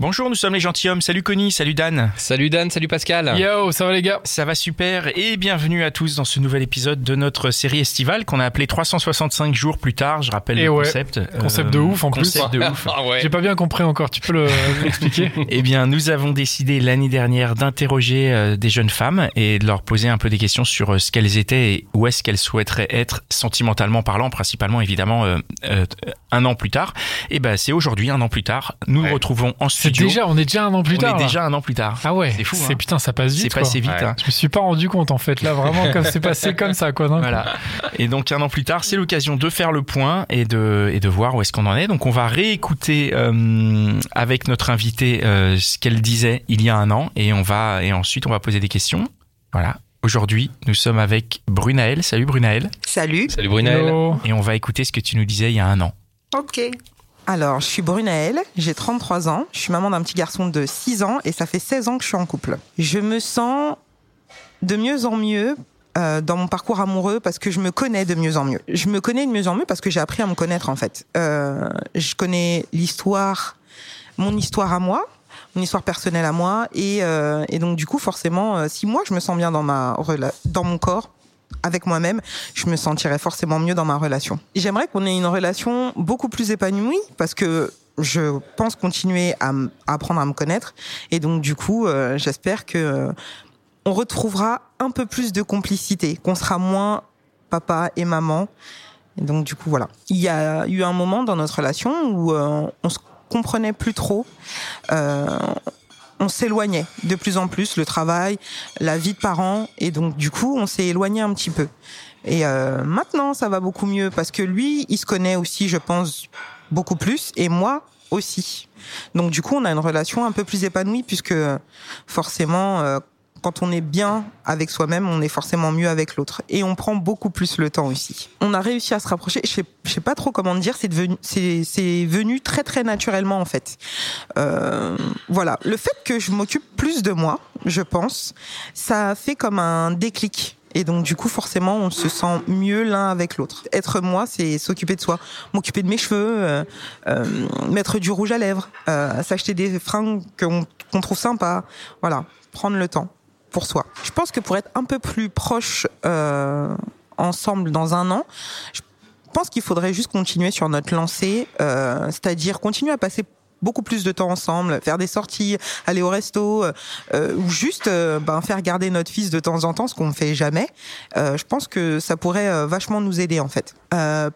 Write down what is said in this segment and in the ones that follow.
Bonjour, nous sommes les gentilshommes. Salut Connie, salut Dan. Salut Dan, salut Pascal. Yo, ça va les gars? Ça va super et bienvenue à tous dans ce nouvel épisode de notre série estivale qu'on a appelé 365 jours plus tard. Je rappelle Et le ouais, concept. concept de ouf, en plus. concept de ouf. Ah ouais. J'ai pas bien compris encore, tu peux le- l'expliquer? Eh bien, nous avons décidé l'année dernière d'interroger euh, des jeunes femmes et de leur poser un peu des questions sur euh, ce qu'elles étaient et où est-ce qu'elles souhaiteraient être sentimentalement parlant, principalement évidemment euh, euh, un an plus tard. Et ben, c'est aujourd'hui, un an plus tard, nous nous retrouvons en C'est déjà, on est déjà un an plus On tard. est là. déjà un an plus tard. Ah ouais, C'est fou, C'est hein. putain, ça passe vite. C'est passé vite. Ouais. hein. Je me suis pas rendu compte en fait, là vraiment, comme c'est passé comme ça quoi. non Voilà. Et donc un an plus tard, c'est l'occasion de faire le point et de et de voir où est-ce qu'on en est. Donc on va réécouter euh, avec notre invité euh, ce qu'elle disait il y a un an et on va et ensuite on va poser des questions. Voilà. Aujourd'hui, nous sommes avec Brunaël. Salut Brunaël. Salut. Salut. Hello. Et on va écouter ce que tu nous disais il y a un an. Ok. Alors, je suis Brunaëlle, j'ai 33 ans, je suis maman d'un petit garçon de 6 ans et ça fait 16 ans que je suis en couple. Je me sens de mieux en mieux euh, dans mon parcours amoureux parce que je me connais de mieux en mieux. Je me connais de mieux en mieux parce que j'ai appris à me connaître en fait. Euh, je connais l'histoire, mon histoire à moi, mon histoire personnelle à moi et, euh, et donc du coup forcément, si moi je me sens bien dans ma dans mon corps, avec moi-même, je me sentirais forcément mieux dans ma relation. J'aimerais qu'on ait une relation beaucoup plus épanouie parce que je pense continuer à, apprendre à me connaître et donc du coup, euh, j'espère que euh, on retrouvera un peu plus de complicité, qu'on sera moins papa et maman. Donc du coup, voilà. Il y a eu un moment dans notre relation où euh, on se comprenait plus trop. Euh, on s'éloignait de plus en plus, le travail, la vie de parents, et donc du coup, on s'est éloigné un petit peu. Et euh, maintenant, ça va beaucoup mieux parce que lui, il se connaît aussi, je pense, beaucoup plus, et moi aussi. Donc du coup, on a une relation un peu plus épanouie puisque forcément, euh, quand on est bien avec soi-même, on est forcément mieux avec l'autre. Et on prend beaucoup plus le temps aussi. On a réussi à se rapprocher. Je sais, je sais pas trop comment dire. C'est devenu, c'est, venu très très naturellement en fait. Euh, voilà. Le fait que je m'occupe plus de moi, je pense, ça fait comme un déclic. Et donc du coup, forcément, on se sent mieux l'un avec l'autre. Être moi, c'est s'occuper de soi, m'occuper de mes cheveux, euh, euh, mettre du rouge à lèvres, euh, s'acheter des fringues qu'on qu'on trouve sympas. Voilà, prendre le temps pour soi. Je pense que pour être un peu plus proche euh, ensemble dans un an, je pense qu'il faudrait juste continuer sur notre lancée, euh, c'est-à-dire continuer à passer beaucoup plus de temps ensemble, faire des sorties, aller au resto, euh, euh, ou juste euh, ben, faire garder notre fils de temps en temps, ce qu'on ne fait jamais. Euh, je pense que ça pourrait euh, vachement nous aider en fait.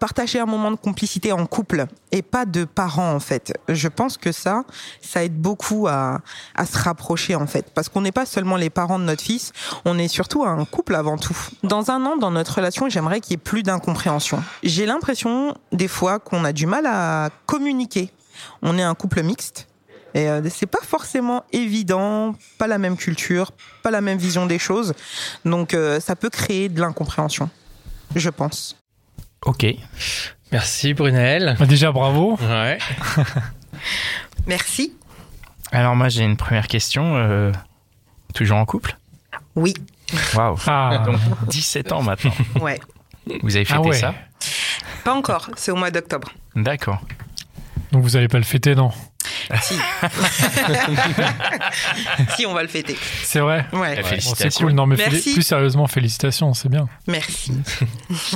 Partager un moment de complicité en couple et pas de parents en fait. Je pense que ça, ça aide beaucoup à, à se rapprocher en fait, parce qu'on n'est pas seulement les parents de notre fils, on est surtout un couple avant tout. Dans un an, dans notre relation, j'aimerais qu'il y ait plus d'incompréhension. J'ai l'impression des fois qu'on a du mal à communiquer. On est un couple mixte. Et euh, c'est pas forcément évident, pas la même culture, pas la même vision des choses. Donc euh, ça peut créer de l'incompréhension, je pense. Ok. Merci Brunel. Bah, déjà bravo. Ouais. Merci. Alors moi j'ai une première question. euh, toujours en couple? Oui, Waouh. Ah, Donc 17 ans maintenant. ouais. Vous avez fêté Ah ouais. ça? Pas encore, c'est au mois d'octobre. D'accord. Donc vous allez pas le fêter, non Si. si, on va le fêter. C'est vrai Ouais. Bon, félicitations. C'est cool, non mais Merci. plus sérieusement, félicitations, c'est bien. Merci.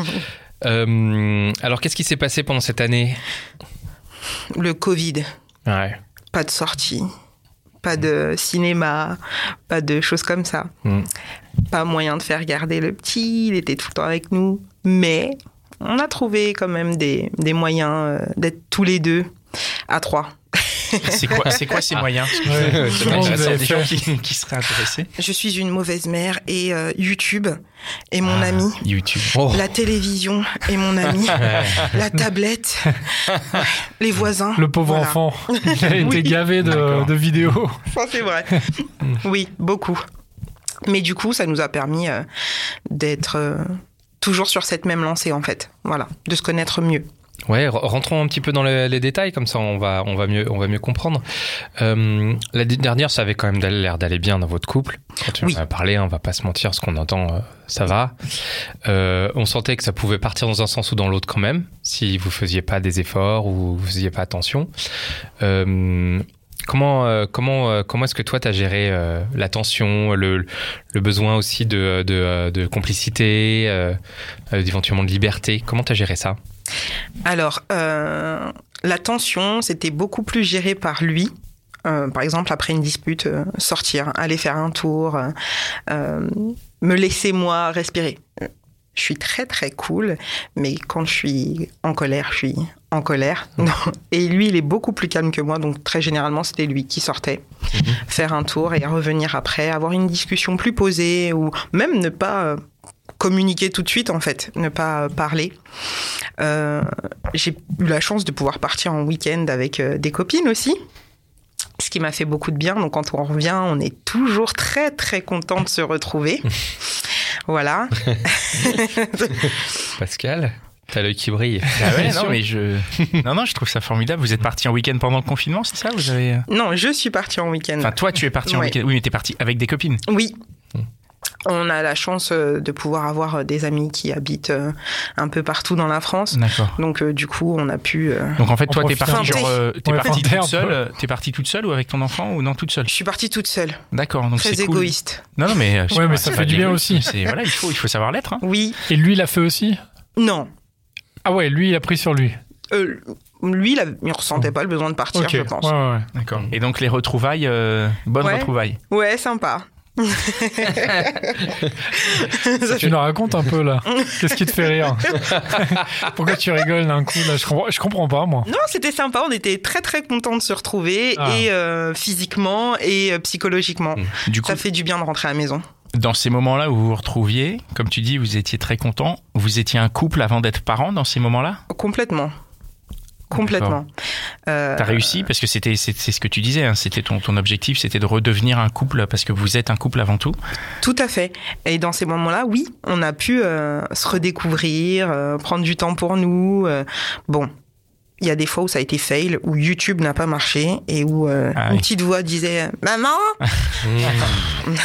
Euh, alors qu'est-ce qui s'est passé pendant cette année? Le Covid, Ouais. pas de sortie, pas de cinéma, pas de choses comme ça. Mm. Pas moyen de faire garder le petit, il était tout le temps avec nous. Mais on a trouvé quand même des, des moyens euh, d'être tous les deux à trois. C'est quoi, c'est quoi ces moyens Parce que Ouais, avez des gens qui, qui seraient intéressés. Je suis une mauvaise mère et euh, YouTube est mon Ah, ami. YouTube. Oh. La télévision est mon ami. la tablette, les voisins. Le pauvre Voilà. enfant, il a été Oui. gavé de vidéos. Ça, c'est vrai. oui, beaucoup. Mais du coup, ça nous a permis euh, d'être euh, toujours sur cette même lancée, en fait. Voilà, de se connaître mieux. Ouais, re- rentrons un petit peu dans les, les détails, comme ça on va, on va, mieux, on va mieux comprendre. Euh, la dernière, ça avait quand même l'air d'aller bien dans votre couple. Quand tu Oui. en as parlé, on va pas se mentir, ce qu'on entend, euh, ça va. Euh, on sentait que ça pouvait partir dans un sens ou dans l'autre quand même, si vous faisiez pas des efforts ou vous faisiez pas attention. Euh, Comment, comment, comment est-ce que toi, tu as géré la tension, le, le besoin aussi de, de, de complicité, éventuellement de liberté? Comment tu as géré ça? Alors, euh, la tension, c'était beaucoup plus géré par lui. Euh, par exemple, après une dispute, euh, sortir, aller faire un tour, me laisser moi respirer. Je suis très très cool, mais quand je suis en colère, je suis en colère. Non. Et lui, il est beaucoup plus calme que moi, donc très généralement, c'était lui qui sortait, faire un tour et revenir après, avoir une discussion plus posée ou même ne pas communiquer tout de suite en fait, ne pas euh, parler. Euh, j'ai eu la chance de pouvoir partir en week-end avec euh, des copines aussi. Ce qui m'a fait beaucoup de bien. Donc, quand on revient, on est toujours très, très content de se retrouver. voilà. Pascal, t'as l'œil qui brille. Ah ouais, non, mais je. Non, non, je trouve ça formidable. Vous êtes parti en week-end pendant le confinement, c'est ça? Vous avez. Non, je suis partie en week-end. Enfin, toi, tu es parti en week-end. Oui, mais t'es parti avec des copines. Oui. On a la chance euh, de pouvoir avoir euh, des amis qui habitent euh, un peu partout dans la France. D'accord. Donc, euh, du coup, on a pu. euh, Donc en fait, toi, t'es partie genre, euh, t'es Ouais, partie toute seule. T'es partie toute seule ou avec ton enfant ou non toute seule? Je suis partie toute seule, D'accord. Donc très c'est cool. égoïste. Non, non, mais. Ouais, pas, mais ça fait du bien aussi. c'est- Voilà, il faut, il faut savoir l'être. hein. Oui, Et lui, il a fait aussi? Non. Ah ouais, lui, il a pris sur lui. Euh, lui, il, il ressentait pas le besoin de partir, je pense. ouais, ouais, ouais. D'accord. Et donc les retrouvailles, euh, bonnes Ouais. retrouvailles. Ouais, sympa. Tu nous racontes un peu là. Qu'est-ce qui te fait rire Pourquoi tu rigoles d'un coup là? Je comprends, je comprends pas moi. Non, c'était sympa. On était très très contents de se retrouver Ah. et euh, physiquement et euh, psychologiquement. Du coup, Ça fait du bien de rentrer à la maison. dans ces moments-là où vous vous retrouviez, comme tu dis, vous étiez très content. Vous étiez un couple avant d'être parents dans ces moments-là? Complètement. Complètement. Euh, T'as réussi parce que c'était c'est ce que tu disais. hein, c'était ton, ton objectif, c'était de redevenir un couple parce que vous êtes un couple avant tout. Tout à fait. Et dans ces moments-là, oui, on a pu euh, se redécouvrir, euh, prendre du temps pour nous. euh, bon, il y a des fois où ça a été fail, où YouTube n'a pas marché et où euh, Ah une petite voix disait Maman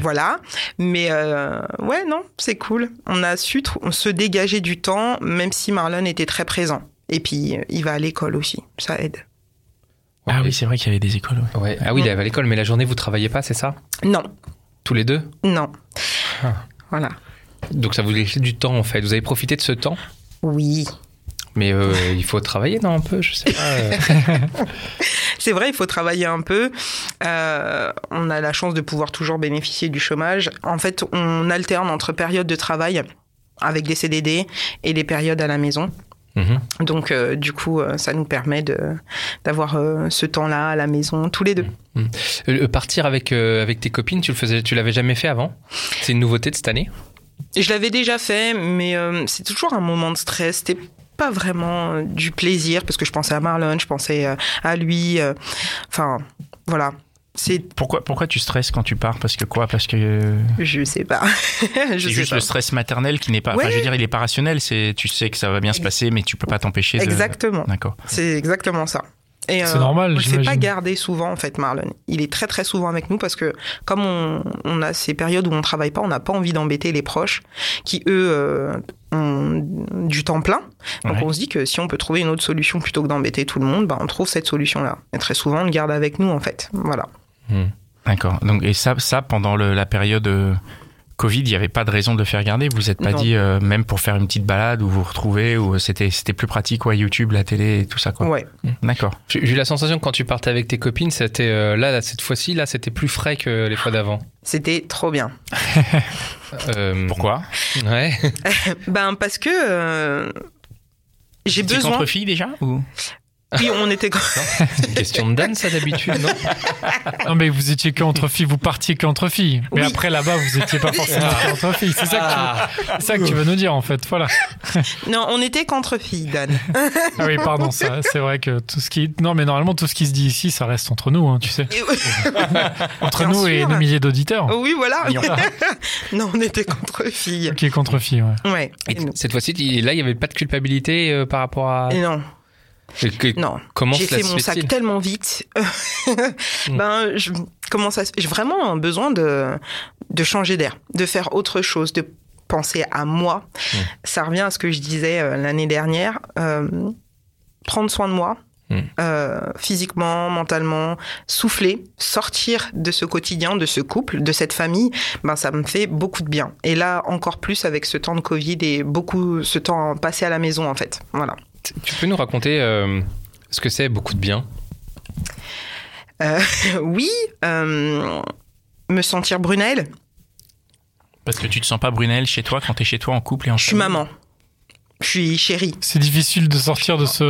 Voilà. Mais euh, ouais, non, c'est cool. On a su se dégager du temps, même si Marlon était très présent. Et puis, euh, il va à l'école aussi. Ça aide. Ah oui, c'est vrai qu'il y avait des écoles. ouais. Ouais. Ah oui, il est à l'école, mais la journée, vous travaillez pas, c'est ça? Non, Tous les deux? Non. Ah. Voilà. Donc ça vous laisse du temps, en fait. Vous avez profité de ce temps? Oui. mais euh, il faut travailler, non, un peu Je sais pas. euh. C'est vrai, il faut travailler un peu. Euh, on a la chance de pouvoir toujours bénéficier du chômage. En fait, on alterne entre périodes de travail avec des CDD et les périodes à la maison. Mhm. Donc, euh, du coup, euh, ça nous permet de d'avoir euh, ce temps-là à la maison, tous les deux. Euh, partir avec, avec tes copines, tu le faisais, tu l'avais jamais fait avant? C'est une nouveauté de cette année? Je l'avais déjà fait, mais c'est toujours un moment de stress. Pas vraiment du plaisir parce que je pensais à Marlon, je pensais à lui. Enfin, voilà. C'est, Pourquoi, pourquoi tu stresses quand tu pars? Parce que quoi? Parce que euh, je sais pas. je c'est sais juste pas. le stress maternel qui n'est pas. Enfin, je veux dire, il est pas rationnel. C'est, tu sais que ça va bien se passer, mais tu peux pas t'empêcher de. Exactement. D'accord. C'est exactement ça. Et C'est normal, On ne pas garder souvent, en fait, Marlon. Il est très, très souvent avec nous parce que, comme on, on a ces périodes où on travaille pas, on n'a pas envie d'embêter les proches qui, eux, euh, ont du temps plein. Donc, Ouais. on se dit que si on peut trouver une autre solution plutôt que d'embêter tout le monde, bah, on trouve cette solution-là. Et très souvent, on le garde avec nous, en fait. Voilà. D'accord. Donc et ça, ça pendant le- la période euh, Covid, il n'y avait pas de raison de le faire garder? Vous n'êtes pas Non. dit euh, même pour faire une petite balade ou vous retrouver ou c'était c'était plus pratique quoi, YouTube, la télé et tout ça quoi? Ouais. D'accord. J'ai eu la sensation que quand tu partais avec tes copines, c'était euh, là, là, cette fois-ci, là, c'était plus frais que les fois d'avant. C'était trop bien. Euh, Pourquoi? Ouais. Ben, parce que euh, j'ai C'est besoin. entre filles déjà ou? Oui, on était. C'est une question de Dan, ça d'habitude, non Non, mais vous étiez qu'entre filles, vous partiez qu'entre filles. Mais Oui. après, là-bas, vous étiez pas forcément qu'entre filles. C'est ça, que Ah. ça que tu veux nous dire, en fait. Voilà. non, on était qu'entre filles, Dan. Ah oui, pardon, ça, c'est vrai que tout ce qui. Non, mais normalement, tout ce qui se dit ici, ça reste entre nous, hein, tu sais. Entre Bien nous et nos milliers d'auditeurs. oui, voilà. Non, on était qu'entre filles. Qui est contre filles, ouais. Ouais. Et cette fois-ci, il- là, il n'y avait pas de culpabilité euh, par rapport à. Et non, Que- non. Comment J'ai fait mon sac tellement vite. Ben, je, comment ça J'ai vraiment un besoin de, de changer d'air, de faire autre chose, de penser à moi. Mm. Ça revient à ce que je disais euh, l'année dernière. euh, prendre soin de moi. Mm. euh, physiquement, mentalement, souffler, sortir de ce quotidien, de ce couple, de cette famille, ben ça me fait beaucoup de bien. Et là encore plus avec ce temps de Covid et beaucoup ce temps passé à la maison en fait. Voilà. Tu peux nous raconter euh, ce que c'est beaucoup de bien? Euh, oui, euh, me sentir Brunel. Parce que tu te sens pas Brunel chez toi quand t'es chez toi en couple et en Je suis maman. Je suis chérie C'est difficile de sortir de ce,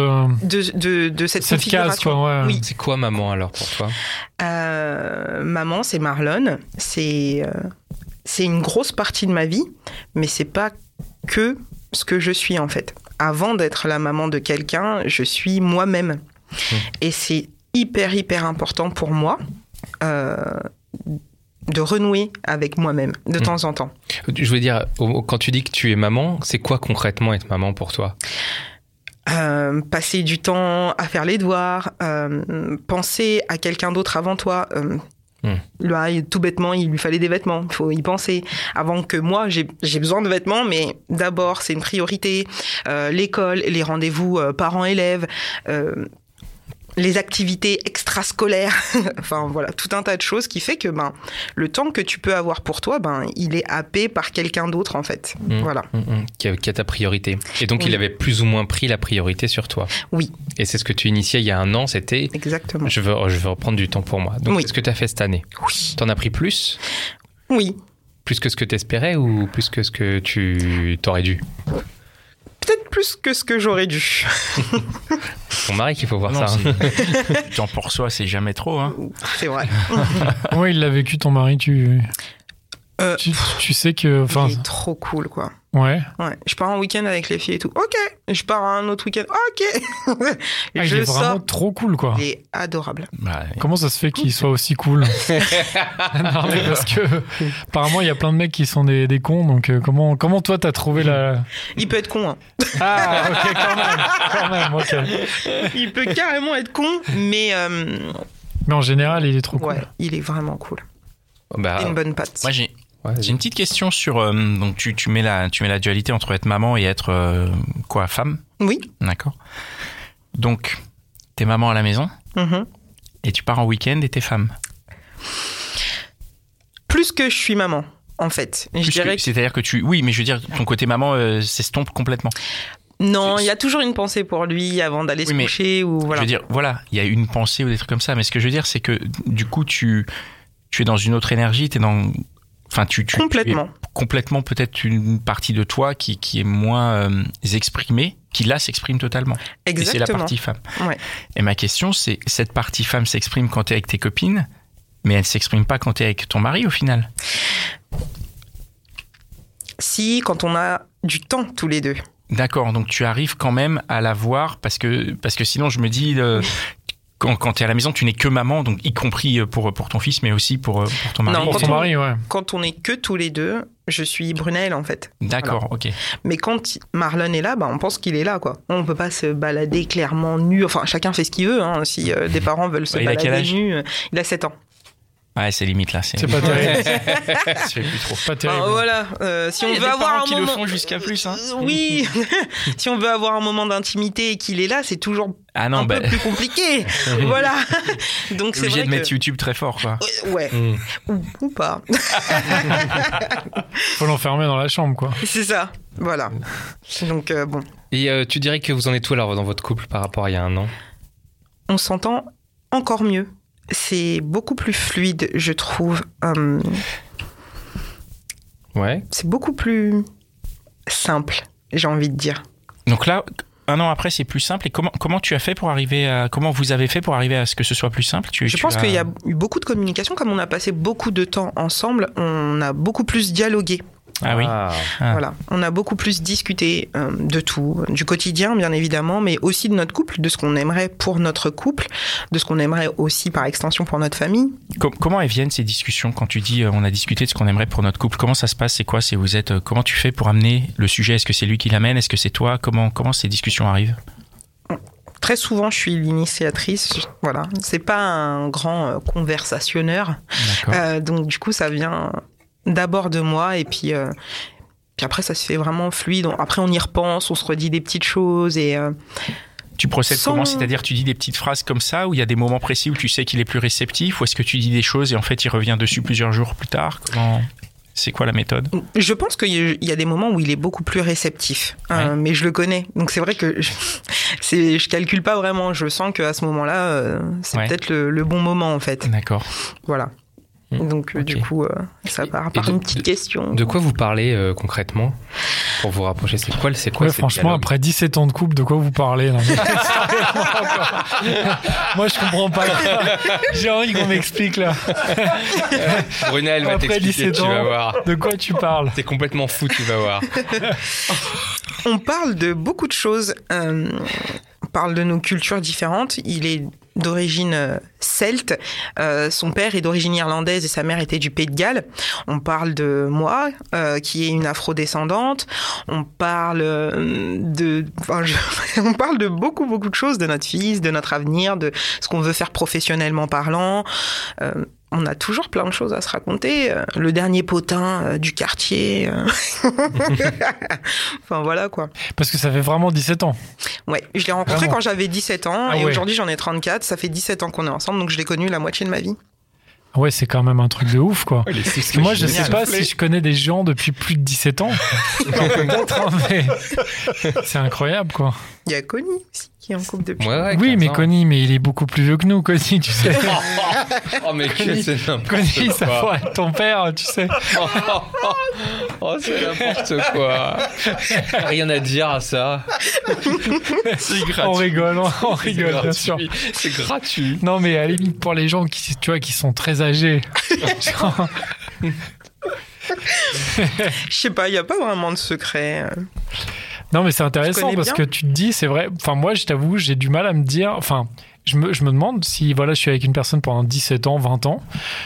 de, de, de cette, cette case, configuration. quoi. Ouais. Oui. C'est quoi maman alors pour toi? Euh, maman, c'est Marlon. C'est euh, c'est une grosse partie de ma vie, mais c'est pas que ce que je suis en fait. Avant d'être la maman de quelqu'un, je suis moi-même. Et c'est hyper, hyper important pour moi euh, de renouer avec moi-même de Mm. temps en temps. Je veux dire, quand tu dis que tu es maman, c'est quoi concrètement être maman pour toi? Euh, passer du temps à faire les devoirs, euh, penser à quelqu'un d'autre avant toi. Là, tout bêtement, il lui fallait des vêtements. Il faut y penser. Avant que moi, j'ai j'ai besoin de vêtements, mais d'abord, c'est une priorité. Euh, L'école, les rendez-vous euh, parents-élèves, euh, les activités extrascolaires. enfin, voilà, tout un tas de choses qui fait que ben, le temps que tu peux avoir pour toi, ben, il est happé par quelqu'un d'autre, en fait. Hmm. Voilà. Mm, mm, qui, a, qui a ta priorité. Et donc, Oui. il avait plus ou moins pris la priorité sur toi. Oui. Et c'est ce que tu initiais il y a un an, c'était Exactement. je veux, je veux reprendre du temps pour moi. Donc, Oui. c'est ce que tu as fait cette année. Oui. T'en as pris plus? Oui. Plus que ce que tu espérais ou plus que ce que tu t'aurais dû? Plus que ce que j'aurais dû. C'est ton mari qu'il faut voir Non, ça. c'est- temps pour soi, c'est jamais trop. Hein. C'est vrai. Comment il l'a vécu, ton mari? Tu... Euh, tu... tu sais que. Enfin, Il est trop cool, quoi. Ouais. Ouais. Je pars en week-end avec les filles et tout. Ok. Je pars un autre week-end. Ok. Ah, il je est vraiment trop cool, quoi. Il est adorable. Bah, Comment ça se fait qu'il soit aussi cool Non, mais parce que apparemment il y a plein de mecs qui sont des, des cons. Donc euh, comment comment toi t'as trouvé la Il peut être con. Hein. Ah ok quand même quand même ok. Il peut carrément être con, mais euh, Mais en général il est trop cool. ouais, il est vraiment cool. Bah, Il a une bonne patte. moi, j'ai ouais, j'ai une petite question sur. euh, donc, tu, tu, mets la, tu mets la dualité entre être maman et être euh, quoi, femme? Oui. D'accord. Donc, t'es maman à la maison Mhm. et tu pars en week-end et t'es femme. Plus que je suis maman, en fait. Je Plus que- dirais que... C'est-à-dire que tu. Oui, mais je veux dire, ton côté maman euh, s'estompe complètement. Non, il y a toujours une pensée pour lui avant d'aller Oui, se mais coucher ou voilà. Je veux dire, voilà, il y a une pensée ou des trucs comme ça, mais ce que je veux dire, c'est que du coup, tu, tu es dans une autre énergie, tu es dans. Enfin, tu, tu, tu es Complètement. complètement peut-être une partie de toi qui, qui est moins euh, exprimée, qui là s'exprime totalement. Et c'est la Exactement. partie femme. Ouais. Et ma question, c'est cette partie femme s'exprime quand tu es avec tes copines, mais elle s'exprime pas quand tu es avec ton mari au final? Si, quand on a du temps tous les deux. D'accord, donc tu arrives quand même à la voir parce que, parce que sinon je me dis, euh, quand, quand tu es à la maison, tu n'es que maman, donc y compris pour, pour ton fils, mais aussi pour, euh, pour ton mari. Non, quand ton on- mari ouais. Quand on est que tous les deux, je suis Brunel en fait. D'accord, ok. Mais quand Marlon est là, bah, on pense qu'il est là, quoi. On peut pas se balader clairement nu. Enfin, chacun fait ce qu'il veut. Hein. Si euh, des parents veulent se Il balader nu, euh, il a 7 ans. Ouais, c'est limite là. C'est pas terrible. Plus trop. Pas terrible. Ah, voilà. Euh, si y on a veut des avoir un qui le moment, font jusqu'à plus, hein. Euh, oui. si on veut avoir un moment d'intimité et qu'il est là, c'est toujours Ah non, un bah, peu plus compliqué. voilà. Donc c'est obligé vrai de mettre que YouTube très fort, quoi. Euh, ouais, Mm. ou, ou pas. Faut l'enfermer dans la chambre quoi. c'est ça. Voilà. Donc euh, bon, Et euh, tu dirais que vous en êtes où alors dans votre couple par rapport à il y a un an? On s'entend encore mieux. C'est beaucoup plus fluide, je trouve. Euh, Ouais. c'est beaucoup plus simple, j'ai envie de dire. Donc là, un an après, c'est plus simple. Et comment, comment tu as fait pour arriver à, comment vous avez fait pour arriver à ce que ce soit plus simple? Tu, Je tu pense as- qu'il y a eu beaucoup de communication. Comme on a passé beaucoup de temps ensemble, on a beaucoup plus dialogué. Ah oui. Ah. Ah. Voilà, on a beaucoup plus discuté euh, de tout, du quotidien bien évidemment, mais aussi de notre couple, de ce qu'on aimerait pour notre couple, de ce qu'on aimerait aussi par extension pour notre famille. Com- comment elles viennent ces discussions quand tu dis euh, on a discuté de ce qu'on aimerait pour notre couple? Comment ça se passe? C'est quoi? C'est vous êtes euh, Comment tu fais pour amener le sujet? Est-ce que c'est lui qui l'amène? Est-ce que c'est toi? Comment comment ces discussions arrivent? Très souvent, je suis l'initiatrice. Voilà, c'est pas un grand conversationneur, D'accord. Euh, donc du coup, ça vient d'abord de moi et puis. euh, puis après, ça se fait vraiment fluide. Après, on y repense, on se redit des petites choses et euh, Tu procèdes sans- comment? C'est-à-dire tu dis des petites phrases comme ça ou il y a des moments précis où tu sais qu'il est plus réceptif ou est-ce que tu dis des choses et en fait il revient dessus plusieurs jours plus tard? Comment? C'est quoi la méthode? Je pense qu'il y a- des moments où il est beaucoup plus réceptif, Euh, Ouais. mais je le connais. Donc c'est vrai que je, je calcule pas vraiment. Je sens qu'à ce moment-là, euh, c'est Ouais. peut-être le, le bon moment en fait. D'accord. Voilà. Donc euh, du coup, euh, ça part par de- une petite question. De quoi vous parlez euh, concrètement pour vous rapprocher? C'est quoi, c'est quoi Ouais, franchement, après 17 ans de couple, de quoi vous parlez non. Moi, je comprends pas. J'ai envie qu'on m'explique là. Brunel va Après t'expliquer, 17 tu vas ans. voir. De quoi tu parles? T'es complètement fou, tu vas voir. On parle de beaucoup de choses. Euh, on parle de nos cultures différentes. Il est d'origine euh, celte. Euh, son père est d'origine irlandaise et sa mère était du Pays de Galles. On parle de moi, euh, qui est une afrodescendante. On parle euh, de, enfin, je- on parle de beaucoup beaucoup de choses, de notre fils, de notre avenir, de ce qu'on veut faire professionnellement parlant. Euh, on a toujours plein de choses à se raconter. Euh, Le dernier potin euh, du quartier. euh. enfin voilà quoi. Parce que ça fait vraiment 17 ans. Ouais, je l'ai rencontré Vraiment quand j'avais 17 ans Ah et ouais. aujourd'hui j'en ai 34. Ça fait 17 ans qu'on est ensemble donc je l'ai connu la moitié de ma vie. Ouais, c'est quand même un truc de ouf, quoi. Moi, je sais pas si je connais des gens depuis plus de 17 ans. Mais c'est incroyable, quoi. Il y a Connie aussi qui est en couple depuis. Ouais, ouais, oui, 15 mais ans. Connie, mais il est beaucoup plus vieux que nous, Connie, tu sais. Oh, mais qui c'est n'importe Connie, ça quoi. pourrait être ton père, tu sais. Oh, c'est n'importe quoi. Rien à dire à ça. On rigole, on, on C'est rigole, bien sûr. gratuit. C'est gratuit. Non, mais à la limite, pour les gens qui, tu vois, qui sont très âgés. genre, Je sais pas, il y a pas vraiment de secret. Euh. Non, mais c'est intéressant parce bien que tu te dis, c'est vrai. Enfin, moi, je t'avoue, j'ai du mal à me dire. Enfin, je me, je me demande si, voilà, je suis avec une personne pendant 17 ans, 20 ans,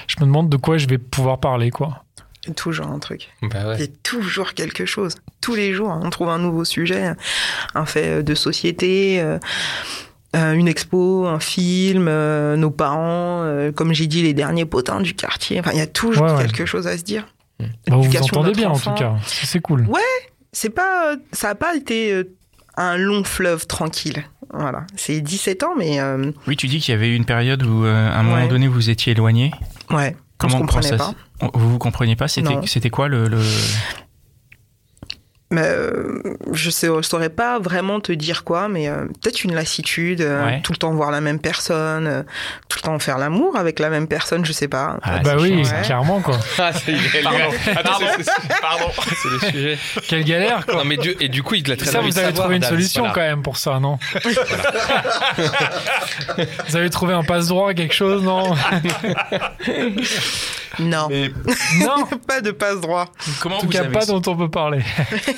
je me demande de quoi je vais pouvoir parler, quoi. Il y a toujours un truc. Bah Il y ouais. a toujours quelque chose. Tous les jours, on trouve un nouveau sujet, un fait de société. euh, euh, une expo, un film, euh, nos parents, euh, comme j'ai dit, les derniers potins du quartier. Enfin, il y a toujours Ouais, ouais. quelque chose à se dire. Bah, vous vous entendez bien, en tout cas. C'est cool. C'est pas, euh, ça n'a pas été euh, un long fleuve tranquille. Voilà, c'est 17 ans, mais euh, Oui, tu dis qu'il y avait eu une période où euh, à un moment Ouais. donné vous étiez éloigné. ouais, on Comment comprenait ça pas. Vous vous compreniez pas C'était quoi le, le- Mais euh, je sais, je saurais pas vraiment te dire quoi, mais euh, peut-être une lassitude, euh, Ouais. tout le temps voir la même personne, euh, tout le temps faire l'amour avec la même personne, je sais pas. Ah, bah oui, chiant, ouais. clairement, quoi. Ah, c'est Attends, c'est- Pardon. c'est le sujet. Quelle galère, quoi. Non, mais du, et du coup, il te l'a très Ça, vous avez trouvé une solution Voilà. quand même pour ça, non? Vous avez trouvé un passe-droit, quelque chose, non? Non, Non pas de passe droit. Comment En tout vous cas, avez pas dont on peut parler.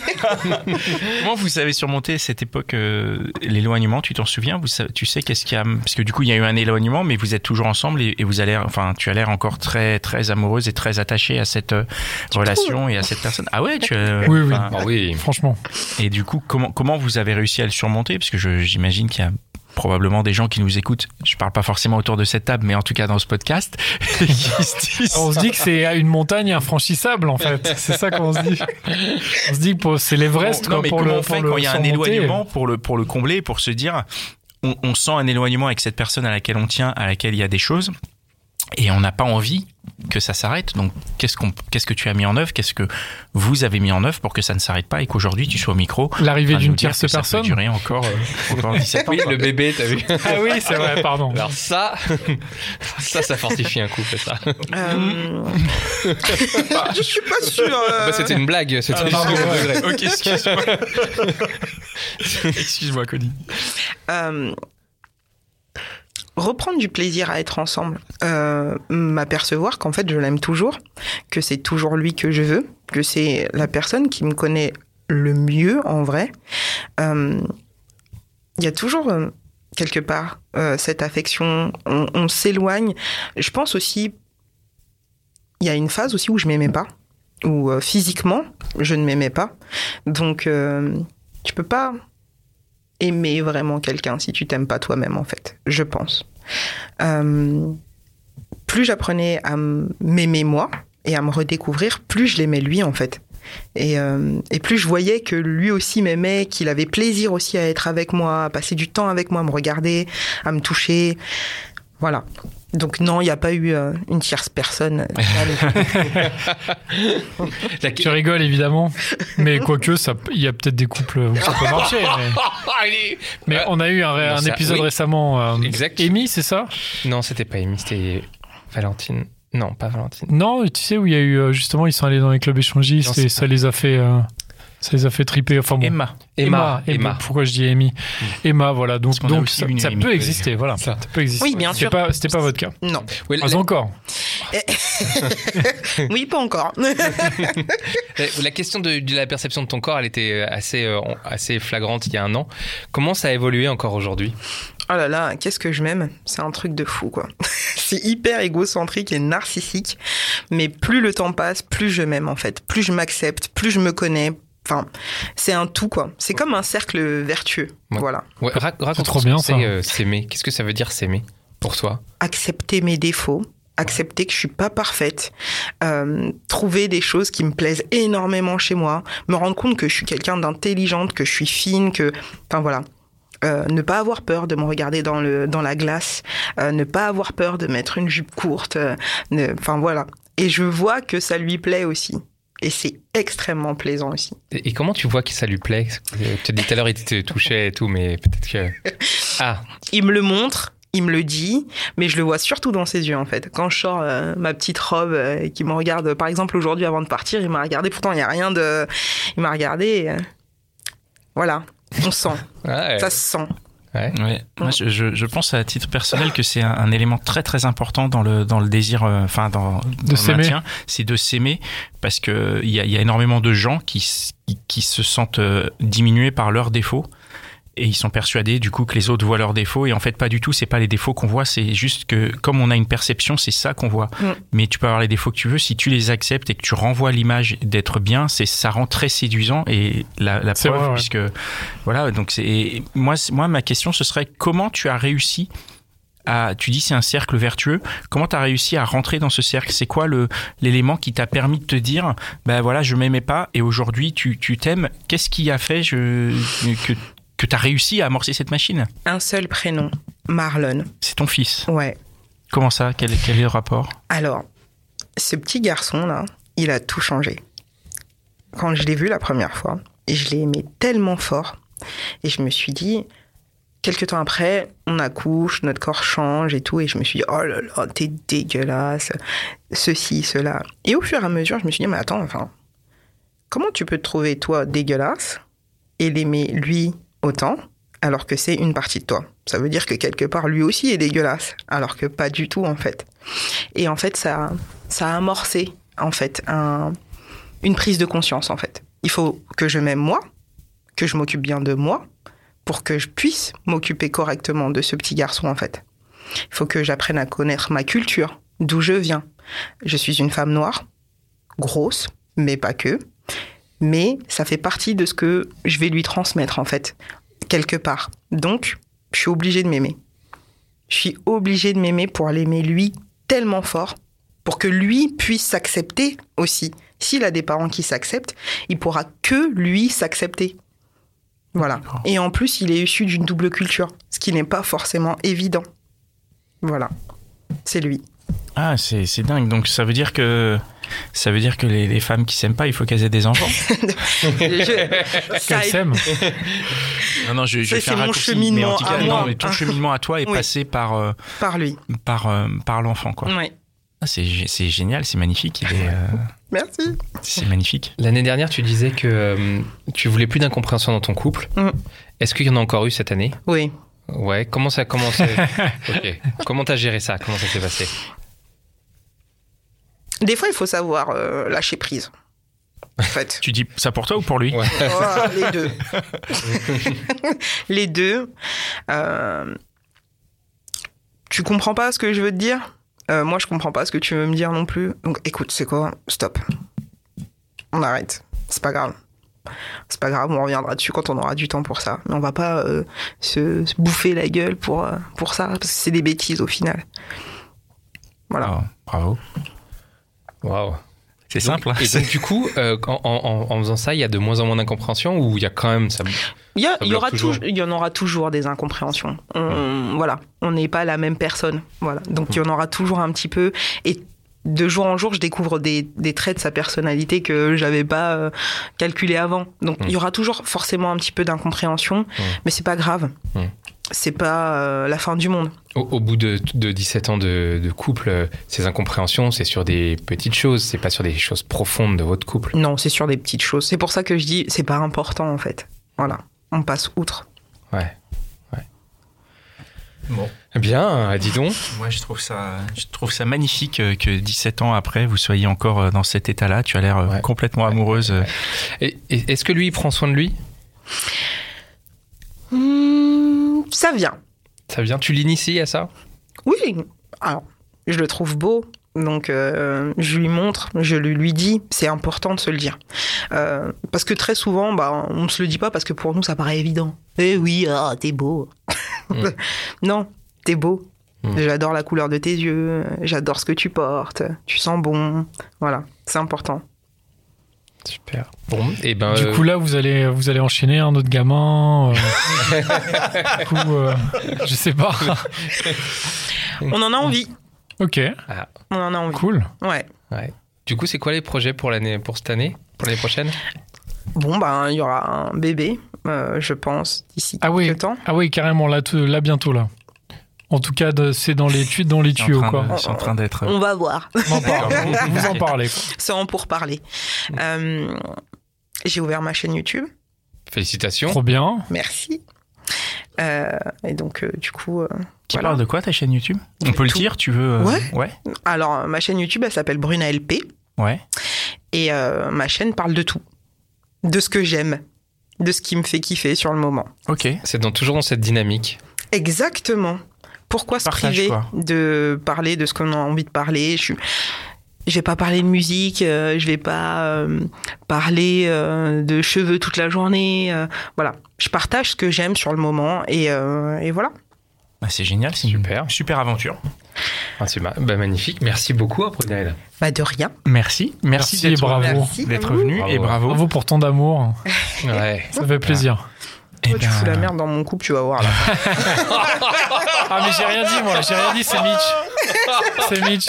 Comment vous avez surmonté cette époque, euh, l'éloignement Tu t'en souviens? Vous, Tu sais qu'est-ce qu'il y a Parce que du coup, il y a eu un éloignement, mais vous êtes toujours ensemble et, et vous allez, enfin, tu as l'air encore très, très amoureuse et très attachée à cette euh, relation et à cette personne. Ah ouais, tu. euh, Oui, oui. Ah oui. Franchement. Et du coup, comment, comment vous avez réussi à le surmonter? Parce que j'imagine qu'il y a probablement des gens qui nous écoutent. Je parle pas forcément autour de cette table, mais en tout cas dans ce podcast, se. On se dit que c'est une montagne infranchissable, en fait. C'est ça qu'on se dit. On se dit que c'est l'Everest, mais pour comment le on fait pour quand il y a un éloignement pour le, pour le combler, pour se dire, on, on sent un éloignement avec cette personne à laquelle on tient, à laquelle il y a des choses. Et on n'a pas envie que ça s'arrête. Donc, qu'est-ce qu'on, qu'est-ce que tu as mis en œuvre? Qu'est-ce que vous avez mis en œuvre pour que ça ne s'arrête pas et qu'aujourd'hui tu sois au micro L'arrivée d'une tierce que ça peut personne durer encore, euh, encore 17 ans. Oui, le bébé, t'as vu Ah oui, c'est vrai, pardon. Alors ça, ça, ça fortifie un couple, ça. Euh, je suis pas sûre. euh, Bah, c'était une blague, c'était juste pardon, ouais. Ok, excuse-moi. excuse-moi, Cody. Reprendre du plaisir à être ensemble, euh, m'apercevoir qu'en fait je l'aime toujours, que c'est toujours lui que je veux, que c'est la personne qui me connaît le mieux en vrai. Euh, Il y a toujours euh, quelque part cette affection, on, on s'éloigne. Je pense aussi, il y a une phase aussi où je m'aimais pas, où physiquement je ne m'aimais pas, donc tu peux pas aimer vraiment quelqu'un si tu t'aimes pas toi-même, en fait, je pense. Euh, plus j'apprenais à m'aimer moi et à me redécouvrir, plus je l'aimais lui, en fait. Et, euh, et plus je voyais que lui aussi m'aimait, qu'il avait plaisir aussi à être avec moi, à passer du temps avec moi, à me regarder, à me toucher. Voilà. Donc non, il n'y a pas eu euh, une tierce personne. La- Tu rigoles évidemment, mais quoique ça, il y a peut-être des couples où ça peut marcher. Mais, Allez mais Ouais. on a eu un, ça- épisode oui. récemment. euh, Exact. Amy, c'est ça? Non, c'était pas Amy, c'était Valentine. Non, pas Valentine. Non, tu sais où il y a eu euh, justement, ils sont allés dans les clubs échangistes Non, et ça les a fait, euh, ça les a fait triper. Enfin bon. Emma. Emma. Emma. Emma. Pourquoi je dis Amy Emma, voilà. Donc, donc ça, une ça Amy, peut exister, voilà. Ça. Ça peut exister. Oui, bien sûr. pas, c'était pas votre cas. non. Pas la, encore. Oui, pas encore. la- la question de, de la perception de ton corps, elle était assez, euh, assez flagrante il y a un an. Comment ça a évolué encore aujourd'hui? Oh là là, qu'est-ce que je m'aime C'est un truc de fou, quoi. c'est hyper égocentrique et narcissique. Mais plus le temps passe, plus je m'aime, en fait. Plus je m'accepte, plus je me connais. Enfin, c'est un tout, quoi. C'est comme un cercle vertueux. Ouais. Voilà. ouais, ra- Raconte trop ce bien, ça. c'est euh, s'aimer. Qu'est-ce que ça veut dire s'aimer pour toi? Accepter mes défauts. Accepter que je suis pas parfaite, euh, trouver des choses qui me plaisent énormément chez moi, me rendre compte que je suis quelqu'un d'intelligente, que je suis fine, que, enfin voilà, Euh, ne pas avoir peur de me regarder dans le dans la glace, euh, ne pas avoir peur de mettre une jupe courte, euh, enfin voilà. Et je vois que ça lui plaît aussi. Et c'est extrêmement plaisant aussi. et, et comment tu vois que ça lui plaît? Euh, Tu as dit tout à l'heure, il te touchait et tout, mais peut-être que. Ah, Il me le montre, il me le dit, mais je le vois surtout dans ses yeux en fait. Quand je sors euh, ma petite robe euh, et qu'il me regarde, par exemple aujourd'hui avant de partir, il m'a regardé. Pourtant il n'y a rien de, il m'a regardé. et, euh, Voilà, on sent, ouais. ça se sent. Ouais. Ouais. Moi, je, je, je pense à titre personnel que c'est un, un élément très très important dans le dans le désir, euh, enfin dans, dans le s'aimer. maintien, c'est de s'aimer parce que il y a, il y a énormément de gens qui qui, qui se sentent euh, diminués par leurs défauts et ils sont persuadés du coup que les autres voient leurs défauts et en fait pas du tout. C'est pas les défauts qu'on voit, c'est juste que comme on a une perception, c'est ça qu'on voit. Mm. Mais tu peux avoir les défauts que tu veux si tu les acceptes et que tu renvoies l'image d'être bien, c'est ça rend très séduisant et la, la preuve vrai, ouais. puisque voilà donc c'est et moi moi ma question ce serait comment tu as réussi à, tu dis c'est un cercle vertueux. Comment tu as réussi à rentrer dans ce cercle? C'est quoi le l'élément qui t'a permis de te dire ben voilà je m'aimais pas et aujourd'hui tu tu t'aimes? Qu'est-ce qui a fait je, que que tu as réussi à amorcer cette machine Un seul prénom, Marlon. C'est ton fils. Ouais. Comment ça? Quel, quel est le rapport? Alors, ce petit garçon là, il a tout changé. Quand je l'ai vu la première fois, je l'ai aimé tellement fort, et je me suis dit, quelques temps après, on accouche, notre corps change et tout, et je me suis dit, oh là là, t'es dégueulasse, ceci, cela. Et au fur et à mesure, je me suis dit, mais attends, enfin, comment tu peux te trouver toi dégueulasse et l'aimer lui autant alors que c'est une partie de toi Ça veut dire que quelque part, lui aussi est dégueulasse, alors que pas du tout en fait. Et en fait, ça, ça a amorcé en fait un- une prise de conscience en fait. Il faut que je m'aime moi, que je m'occupe bien de moi, pour que je puisse m'occuper correctement de ce petit garçon en fait. Il faut que j'apprenne à connaître ma culture, d'où je viens. Je suis une femme noire, grosse, mais pas que. Mais ça fait partie de ce que je vais lui transmettre en fait, quelque part. Donc, je suis obligée de m'aimer. Je suis obligée de m'aimer pour l'aimer lui tellement fort, pour que lui puisse s'accepter aussi. S'il a des parents qui s'acceptent, il pourra que lui s'accepter. Voilà. Et en plus, il est issu d'une double culture, ce qui n'est pas forcément évident. Voilà. C'est lui. Ah, c'est c'est dingue. Donc ça veut dire que ça veut dire que les, les femmes qui s'aiment pas, il faut qu'elles aient des enfants. Je- ça Qu'elle est- s'aime. Non, non, je, je faire un mon raccourci, cheminement mais en tout cas, à non, mais ton Ah. cheminement à toi est Oui. passé par euh, par lui. par euh, par l'enfant, quoi. Ouais. Ah, c'est gé- c'est génial, c'est magnifique. il est, euh, Merci. c'est magnifique. L'année dernière, tu disais que euh, tu voulais plus d'incompréhension dans ton couple. Mm. Est-ce qu'il y en a encore eu cette année? Oui. Ouais. Comment ça a commencé? Comment t'as géré ça? Comment ça s'est passé? Des fois, il faut savoir euh, lâcher prise. En fait. Tu dis ça pour toi ou pour lui Ouais. Voilà, les deux. les deux. Euh, tu comprends pas ce que je veux te dire? Euh, Moi, je comprends pas ce que tu veux me dire non plus. Donc, écoute, c'est quoi? Stop. On arrête. C'est pas grave. C'est pas grave, on reviendra dessus quand on aura du temps pour ça. Mais on va pas euh, se, se bouffer la gueule pour, euh, pour ça, parce que c'est des bêtises au final. Voilà. Ah, bravo. Waouh. C'est simple. hein. Et donc, du coup, euh, en, en- en faisant ça, il y a de moins en moins d'incompréhension ou il y a quand même ça Il y, a- Ça il y bloque aura toujours. il y en aura toujours des incompréhensions. On- Voilà, on n'est pas la même personne. Voilà, donc il y en aura toujours un petit peu. Et de jour en jour, je découvre des, des traits de sa personnalité que j'avais pas euh, calculé avant. Donc Mm. il y aura toujours forcément un petit peu d'incompréhension, mais c'est pas grave. Mm. C'est pas euh, la fin du monde. Au, au bout de, de 17 ans de, de couple, euh, ces incompréhensions, c'est sur des petites choses, c'est pas sur des choses profondes de votre couple. Non, c'est sur des petites choses. C'est pour ça que je dis, c'est pas important en fait. Voilà, on passe outre. Ouais. ouais. Bon. Eh Bien, euh, dis donc. Moi, je trouve ça, je trouve ça magnifique que 17 ans après, vous soyez encore dans cet état-là. Tu as l'air Ouais. complètement amoureuse. Et- et- Est-ce que lui, il prend soin de lui? Ça vient. Ça vient Tu l'inities à ça Oui, alors, je le trouve beau, donc euh, je lui montre, je lui, lui dis, c'est important de se le dire. Euh, parce que très souvent, bah, on ne se le dit pas parce que pour nous, ça paraît évident. Eh oui, ah, t'es beau. Mm. non, t'es beau. Mm. J'adore la couleur de tes yeux, j'adore ce que tu portes, tu sens bon. Voilà, c'est important. Super. Bon, et ben. Du euh, coup, là, vous allez, vous allez enchaîner un autre gamin. euh, du coup, euh, je sais pas. On en a envie. Ok, On en a envie. cool. Ouais. ouais. Du coup, c'est quoi les projets pour l'année, pour cette année, pour l'année prochaine? Bon, ben, il y aura un bébé, euh, je pense, d'ici Ah oui. quelques temps. Ah oui, carrément, là, tout- là bientôt, là. En tout cas, c'est dans les tuyaux, dans les tuyaux, train quoi. de- C'est en train d'être. On va voir. On en parle. Vous vous en parlez. C'est en pour parler. Euh, j'ai ouvert ma chaîne YouTube. Félicitations. Trop bien. Merci. Euh, et donc, euh, du coup, euh, Qui voilà. parle de quoi ta chaîne YouTube? On peut le dire, tu veux euh, Ouais. Ouais. alors ma chaîne YouTube, elle s'appelle Bruna LP. Ouais. Et euh, ma chaîne parle de tout. De ce que j'aime. De ce qui me fait kiffer sur le moment. Ok. C'est dans, toujours dans cette dynamique. Exactement. Pourquoi se Partage, priver quoi. de parler de ce qu'on a envie de parler? Je suis... Je vais pas parler de musique, euh, je vais pas euh, parler euh, de cheveux toute la journée. euh, voilà, je partage ce que j'aime sur le moment et, euh, et voilà. Bah, c'est génial, c'est Super. une super aventure. Ah, c'est ma- bah, magnifique. Merci beaucoup, Aprunel. Bah de rien. Merci, merci, Merci et d'être bravo. D'être venu Bravo. et bravo. Bravo pour tant d'amour. Ouais. Ça fait plaisir. Eh Toi, tu ben, fous la merde dans mon couple, tu vas voir là. Ah, mais j'ai rien dit, moi. J'ai rien dit, c'est Mitch. C'est Mitch.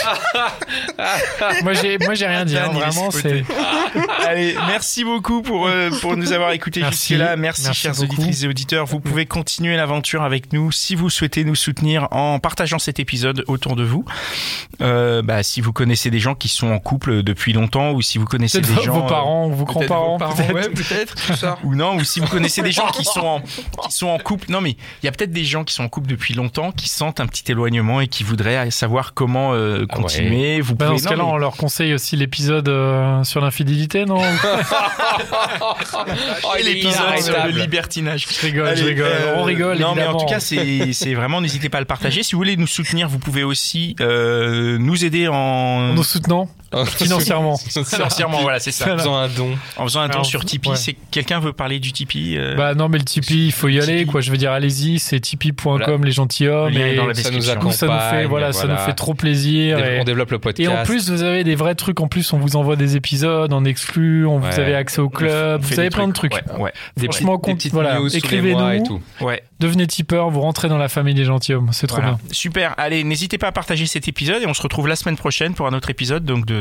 Moi, j'ai, moi, j'ai rien dit. hein, Vraiment, c'est. Allez, merci beaucoup pour, euh, pour nous avoir écoutés jusque-là. Merci, Merci chers beaucoup. auditrices et auditeurs. Vous pouvez continuer l'aventure avec nous si vous souhaitez nous soutenir en partageant cet épisode autour de vous. Euh, bah, si vous connaissez des gens qui sont en couple depuis longtemps ou si vous connaissez des vos, gens... vos parents ou vos grands-parents. peut-être. ouais, peut-être. Ou non, ou si vous connaissez des gens qui sont en, qui sont en couple. Non, mais il y a peut-être des gens qui sont en couple depuis longtemps, qui sentent un petit éloignement et qui voudraient savoir comment euh, Ah continuer. Vous Bah, pouvez. dans ce cas-là, mais- on leur conseille aussi l'épisode euh, sur l'infidélité, non Et l'épisode sur le libertinage. Je rigole, je rigole. euh, on rigole, Non, mais en tout cas, c'est c'est vraiment, n'hésitez pas à le partager. Si vous voulez nous soutenir, vous pouvez aussi euh, nous aider En en nous soutenant. Financièrement. Financièrement, voilà, c'est ça. En faisant un don. En faisant un don Alors, sur Tipeee, ouais. c'est quelqu'un veut parler du Tipeee euh, Bah non, mais le Tipeee, il faut y aller, Tipeee. quoi. Je veux dire, allez-y, c'est tipeee.com, Voilà. les gentilshommes. Et dans la Ça nous description. nous, ça nous fait, accompagne, voilà, ça nous fait trop plaisir. et- On développe le Et podcast. en plus, vous avez des vrais trucs. En plus, on vous envoie des épisodes en exclu. On vous avez accès au club. on Vous avez plein de trucs. Ouais, ouais. des franchement, compte- voilà, écrivez-nous. et. Devenez tipeur, vous rentrez dans la famille des gentilshommes. C'est trop bien. Super. Allez, n'hésitez pas à partager cet épisode et on se retrouve la semaine prochaine pour un autre épisode, donc de